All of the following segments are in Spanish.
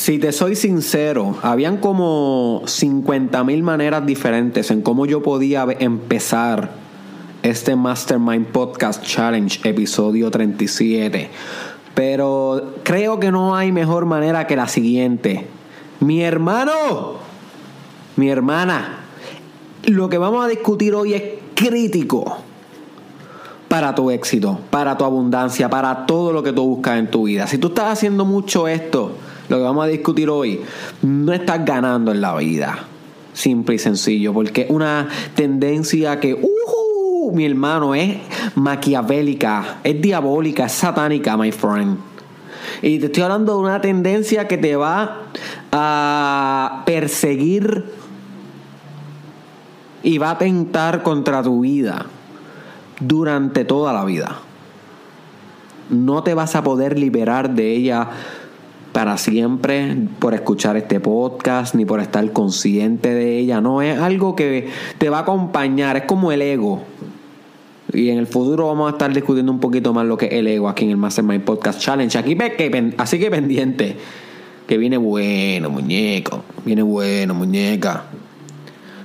Si te soy sincero, habían como 50 mil maneras diferentes en cómo yo podía empezar este Mastermind Podcast Challenge, episodio 37. Pero creo que no hay mejor manera que la siguiente. Mi hermano, mi hermana, lo que vamos a discutir hoy es crítico para tu éxito, para tu abundancia, para todo lo que tú buscas en tu vida. Si tú estás haciendo mucho esto, lo que vamos a discutir hoy, no estás ganando en la vida. Simple y sencillo, porque una tendencia que, uh, mi hermano, es maquiavélica, es diabólica, es satánica, my friend. Y te estoy hablando de una tendencia que te va a perseguir y va a tentar contra tu vida durante toda la vida. No te vas a poder liberar de ella para siempre por escuchar este podcast ni por estar consciente de ella. No es algo que te va a acompañar, es como el ego. Y en el futuro vamos a estar discutiendo un poquito más lo que es el ego aquí en el Mastermind Podcast Challenge. Aquí, así que pendiente, que viene bueno, muñeco. Viene bueno, muñeca.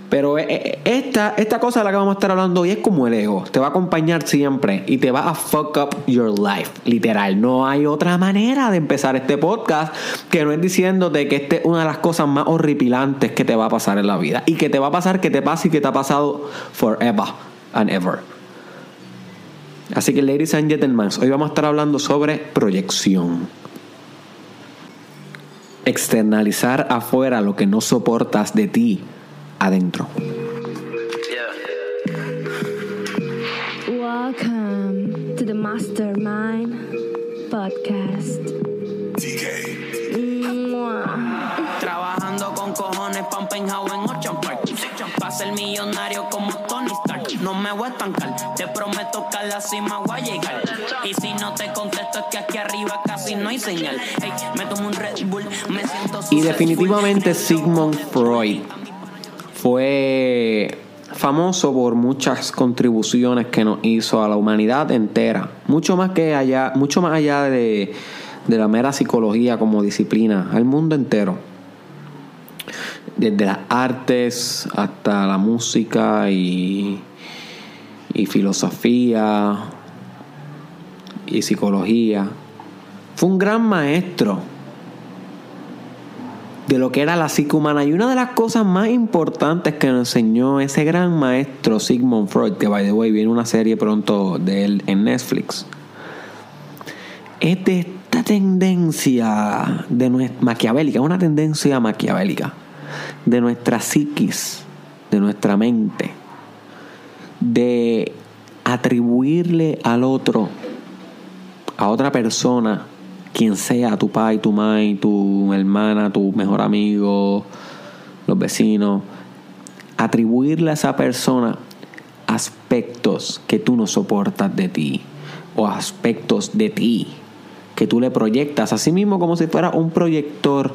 Pero eh, eh, esta, esta cosa de la que vamos a estar hablando hoy es como el ego. Te va a acompañar siempre y te va a fuck up your life. Literal. No hay otra manera de empezar este podcast que no es diciéndote que esta es una de las cosas más horripilantes que te va a pasar en la vida. Y que te va a pasar, que te pasa y que te ha pasado forever and ever. Así que, ladies and gentlemen, hoy vamos a estar hablando sobre proyección. Externalizar afuera lo que no soportas de ti adentro. Welcome to the Mastermind Podcast. Trabajando con cojones pa' un penthouse en Ocean Park. Pa' ser millonario como Tony Stark. No me voy a estancar, te prometo que a la cima voy a llegar. Y si no te contesto es que aquí arriba casi no hay señal. Hey, me tomo un Red Bull, me siento Y definitivamente Sigmund Freud fue famoso por muchas contribuciones que nos hizo a la humanidad entera, mucho más que allá, mucho más allá de, de la mera psicología como disciplina, al mundo entero. Desde las artes hasta la música y, y filosofía y psicología. Fue un gran maestro de lo que era la psique humana. Y una de las cosas más importantes que nos enseñó ese gran maestro Sigmund Freud, que by the way viene una serie pronto de él en Netflix, es de esta tendencia de nuestra, maquiavélica, una tendencia maquiavélica de nuestra psiquis, de nuestra mente, de atribuirle al otro, a otra persona, quien sea, tu pai, tu mai, tu hermana, tu mejor amigo, los vecinos, atribuirle a esa persona aspectos que tú no soportas de ti o aspectos de ti que tú le proyectas, así mismo como si fuera un proyector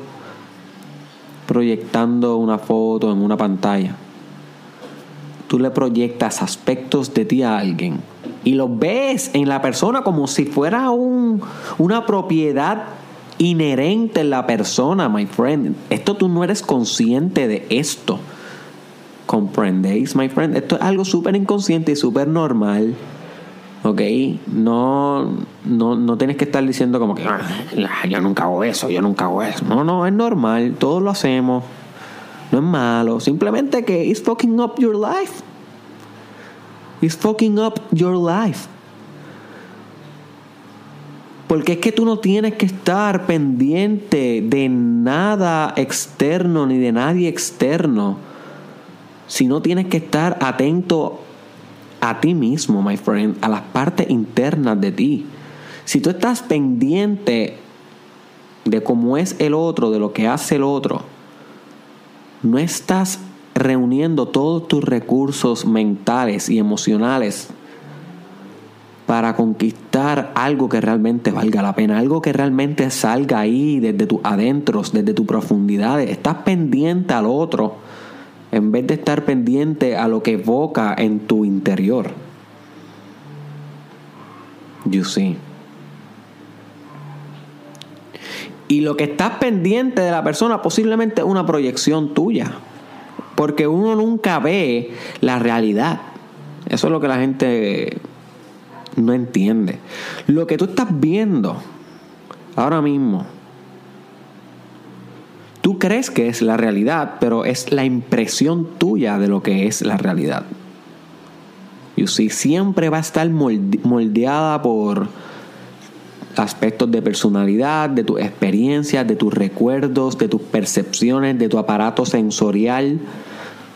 proyectando una foto en una pantalla. Tú le proyectas aspectos de ti a alguien y lo ves en la persona como si fuera un, una propiedad inherente en la persona, my friend. Esto tú no eres consciente de esto. ¿Comprendéis, my friend? Esto es algo súper inconsciente y súper normal. ¿Ok? No, no, no tienes que estar diciendo como que ah, yo nunca hago eso, yo nunca hago eso. No, no, es normal. Todos lo hacemos. No es malo. Simplemente que it's fucking up your life. It's fucking up your life. Porque es que tú no tienes que estar pendiente de nada externo ni de nadie externo. Sino tienes que estar atento a ti mismo, my friend, a las partes internas de ti. Si tú estás pendiente de cómo es el otro, de lo que hace el otro, no estás reuniendo todos tus recursos mentales y emocionales para conquistar algo que realmente valga la pena, algo que realmente salga ahí desde tus adentros, desde tus profundidades. Estás pendiente al otro en vez de estar pendiente a lo que evoca en tu interior. You see. Y lo que estás pendiente de la persona posiblemente es una proyección tuya. Porque uno nunca ve la realidad. Eso es lo que la gente no entiende. Lo que tú estás viendo ahora mismo, tú crees que es la realidad, pero es la impresión tuya de lo que es la realidad. You see, siempre va a estar moldeada por aspectos de personalidad, de tus experiencias, de tus recuerdos, de tus percepciones, de tu aparato sensorial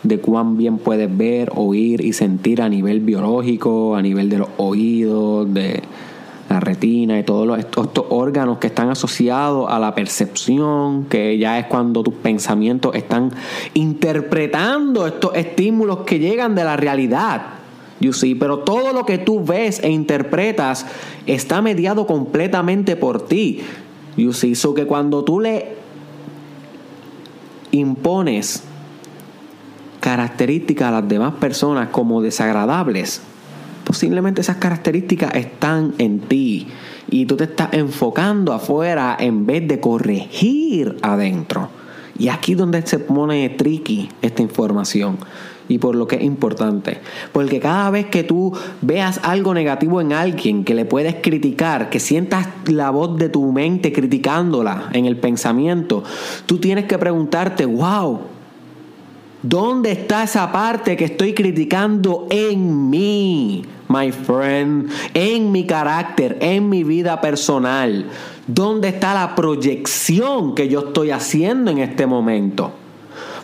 de cuán bien puedes ver, oír y sentir a nivel biológico, a nivel de los oídos, de la retina y todos estos, órganos que están asociados a la percepción, que ya es cuando tus pensamientos están interpretando estos estímulos que llegan de la realidad. You see, pero todo lo que tú ves e interpretas está mediado completamente por ti. You see, so que cuando tú le impones características a las demás personas como desagradables, posiblemente esas características están en ti y tú te estás enfocando afuera en vez de corregir adentro. Y aquí donde se pone tricky esta información y por lo que es importante. Porque cada vez que tú veas algo negativo en alguien que le puedes criticar, que sientas la voz de tu mente criticándola en el pensamiento, tú tienes que preguntarte, wow, ¿Dónde está esa parte que estoy criticando en mí, my friend? En mi carácter, en mi vida personal. ¿Dónde está la proyección que yo estoy haciendo en este momento?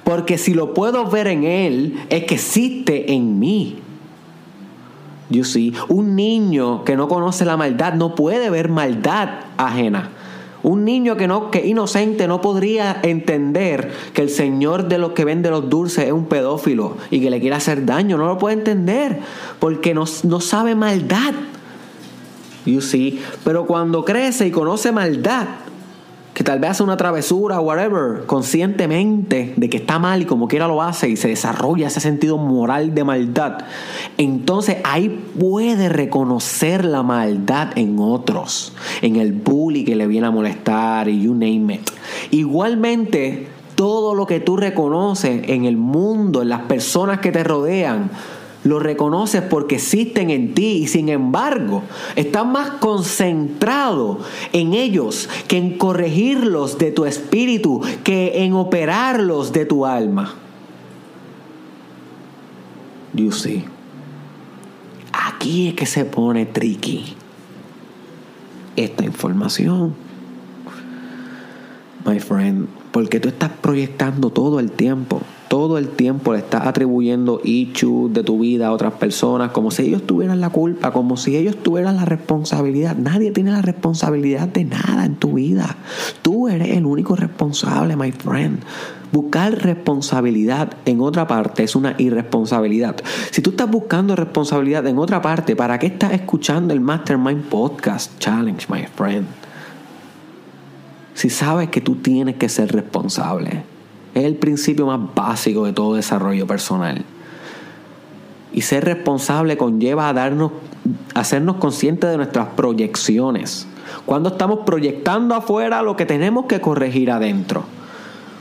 Porque si lo puedo ver en él, es que existe en mí. You see, un niño que no conoce la maldad no puede ver maldad ajena. Un niño que no, que inocente no podría entender que el señor de los que vende los dulces es un pedófilo y que le quiere hacer daño. No lo puede entender porque no, no sabe maldad. You see? Pero cuando crece y conoce maldad, que tal vez hace una travesura, whatever, conscientemente de que está mal y como quiera lo hace y se desarrolla ese sentido moral de maldad, entonces ahí puede reconocer la maldad en otros, en el bully que le viene a molestar y you name it. Igualmente, todo lo que tú reconoces en el mundo, en las personas que te rodean, lo reconoces porque existen en ti y sin embargo estás más concentrado en ellos que en corregirlos de tu espíritu, que en operarlos de tu alma. You see. Aquí es que se pone tricky esta información. My friend, porque tú estás proyectando todo el tiempo todo el tiempo le estás atribuyendo issues de tu vida a otras personas, como si ellos tuvieran la culpa, como si ellos tuvieran la responsabilidad. Nadie tiene la responsabilidad de nada en tu vida. Tú eres el único responsable, my friend. Buscar responsabilidad en otra parte es una irresponsabilidad. Si tú estás buscando responsabilidad en otra parte, ¿para qué estás escuchando el Mastermind Podcast Challenge, my friend? Si sabes que tú tienes que ser responsable. Es el principio más básico de todo desarrollo personal. Y ser responsable conlleva a darnos, hacernos conscientes de nuestras proyecciones. Cuando estamos proyectando afuera lo que tenemos que corregir adentro.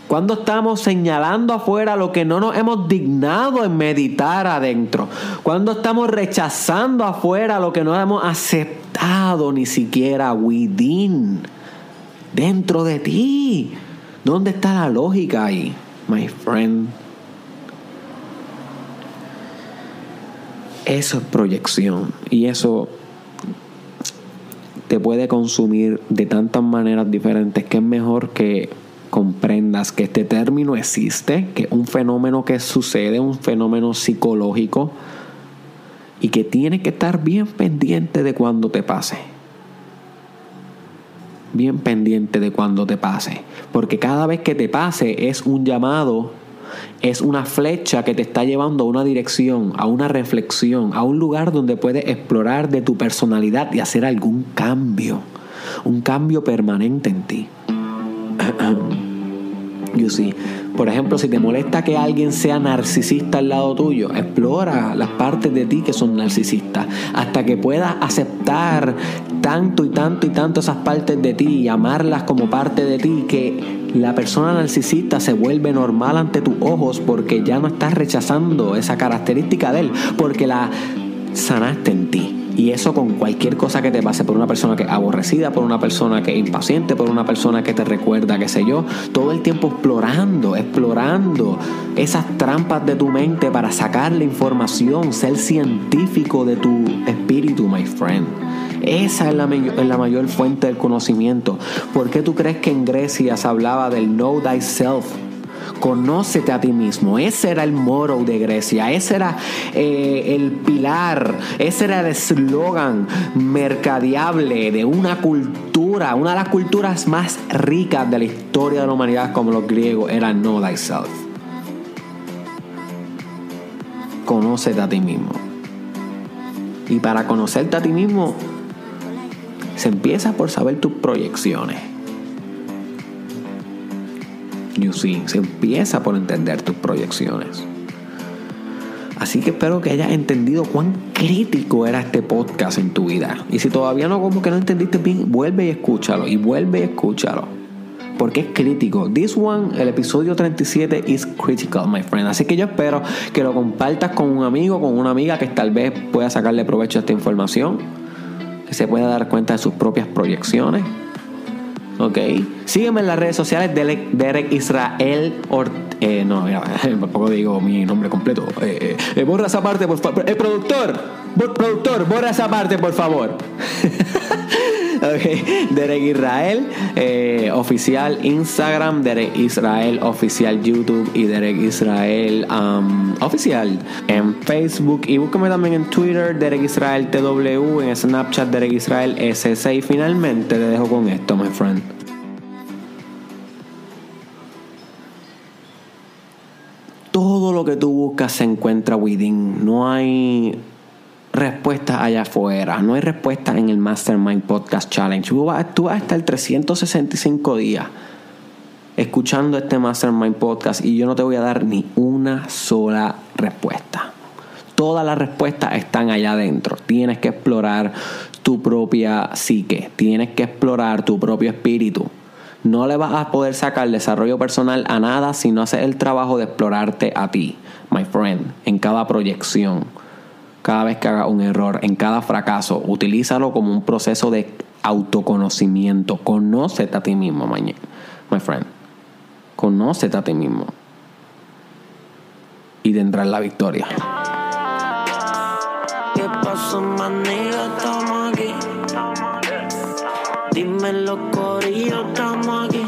Cuando estamos señalando afuera lo que no nos hemos dignado en meditar adentro. Cuando estamos rechazando afuera lo que no hemos aceptado ni siquiera within. Dentro de ti. ¿Dónde está la lógica ahí, my friend? Eso es proyección y eso te puede consumir de tantas maneras diferentes que es mejor que comprendas que este término existe, que es un fenómeno que sucede, un fenómeno psicológico y que tienes que estar bien pendiente de cuando te pase bien pendiente de cuando te pase. Porque cada vez que te pase es un llamado, es una flecha que te está llevando a una dirección, a una reflexión, a un lugar donde puedes explorar de tu personalidad y hacer algún cambio. Un cambio permanente en ti. You see. Por ejemplo, si te molesta que alguien sea narcisista al lado tuyo, explora las partes de ti que son narcisistas hasta que puedas aceptar tanto y tanto y tanto esas partes de ti y amarlas como parte de ti que la persona narcisista se vuelve normal ante tus ojos porque ya no estás rechazando esa característica de él, porque la sanaste en ti. Y eso con cualquier cosa que te pase, por una persona que es aborrecida, por una persona que es impaciente, por una persona que te recuerda, qué sé yo, todo el tiempo explorando, explorando esas trampas de tu mente para sacar la información, ser científico de tu espíritu, my friend. Esa es la, la mayor fuente del conocimiento. ¿Por qué tú crees que en Grecia se hablaba del know thyself? Conócete a ti mismo. Ese era el moro de Grecia. Ese era eh, el pilar. Ese era el eslogan mercadeable de una cultura. Una de las culturas más ricas de la historia de la humanidad, como los griegos, era Know Thyself. Conócete a ti mismo. Y para conocerte a ti mismo, se empieza por saber tus proyecciones. See, se empieza por entender tus proyecciones. Así que espero que hayas entendido cuán crítico era este podcast en tu vida. Y si todavía no como que no entendiste bien, vuelve y escúchalo. Y vuelve y escúchalo. Porque es crítico. This one, el episodio 37, is critical, my friend. Así que yo espero que lo compartas con un amigo, con una amiga que tal vez pueda sacarle provecho a esta información. Que se pueda dar cuenta de sus propias proyecciones Ok. Sígueme en las redes sociales, Derek, Israel eh, no, mira, tampoco digo mi nombre completo. Eh, eh, borra esa parte, por favor. El productor, productor, borra esa parte, por favor. ok, Derek Israel, oficial Instagram, Derek Israel, oficial YouTube y Derek Israel um, oficial en Facebook. Y búscame también en Twitter, Derek Israel TW, en Snapchat, Derek Israel SC. Y finalmente te dejo con esto, my friend. todo lo que tú buscas se encuentra within. No hay respuestas allá afuera. No hay respuestas en el Mastermind Podcast Challenge. Tú vas, a estar 365 días escuchando este Mastermind Podcast y yo no te voy a dar ni una sola respuesta. Todas las respuestas están allá adentro. Tienes que explorar tu propia psique. Tienes que explorar tu propio espíritu. No le vas a poder sacar desarrollo personal a nada si no haces el trabajo de explorarte a ti, my friend, en cada proyección. Cada vez que hagas un error, en cada fracaso, utilízalo como un proceso de autoconocimiento. Conócete a ti mismo, my friend. Conócete a ti mismo. Y tendrás la victoria. ¿Qué pasó, estamos aquí. Estamos, estamos aquí. Estamos, estamos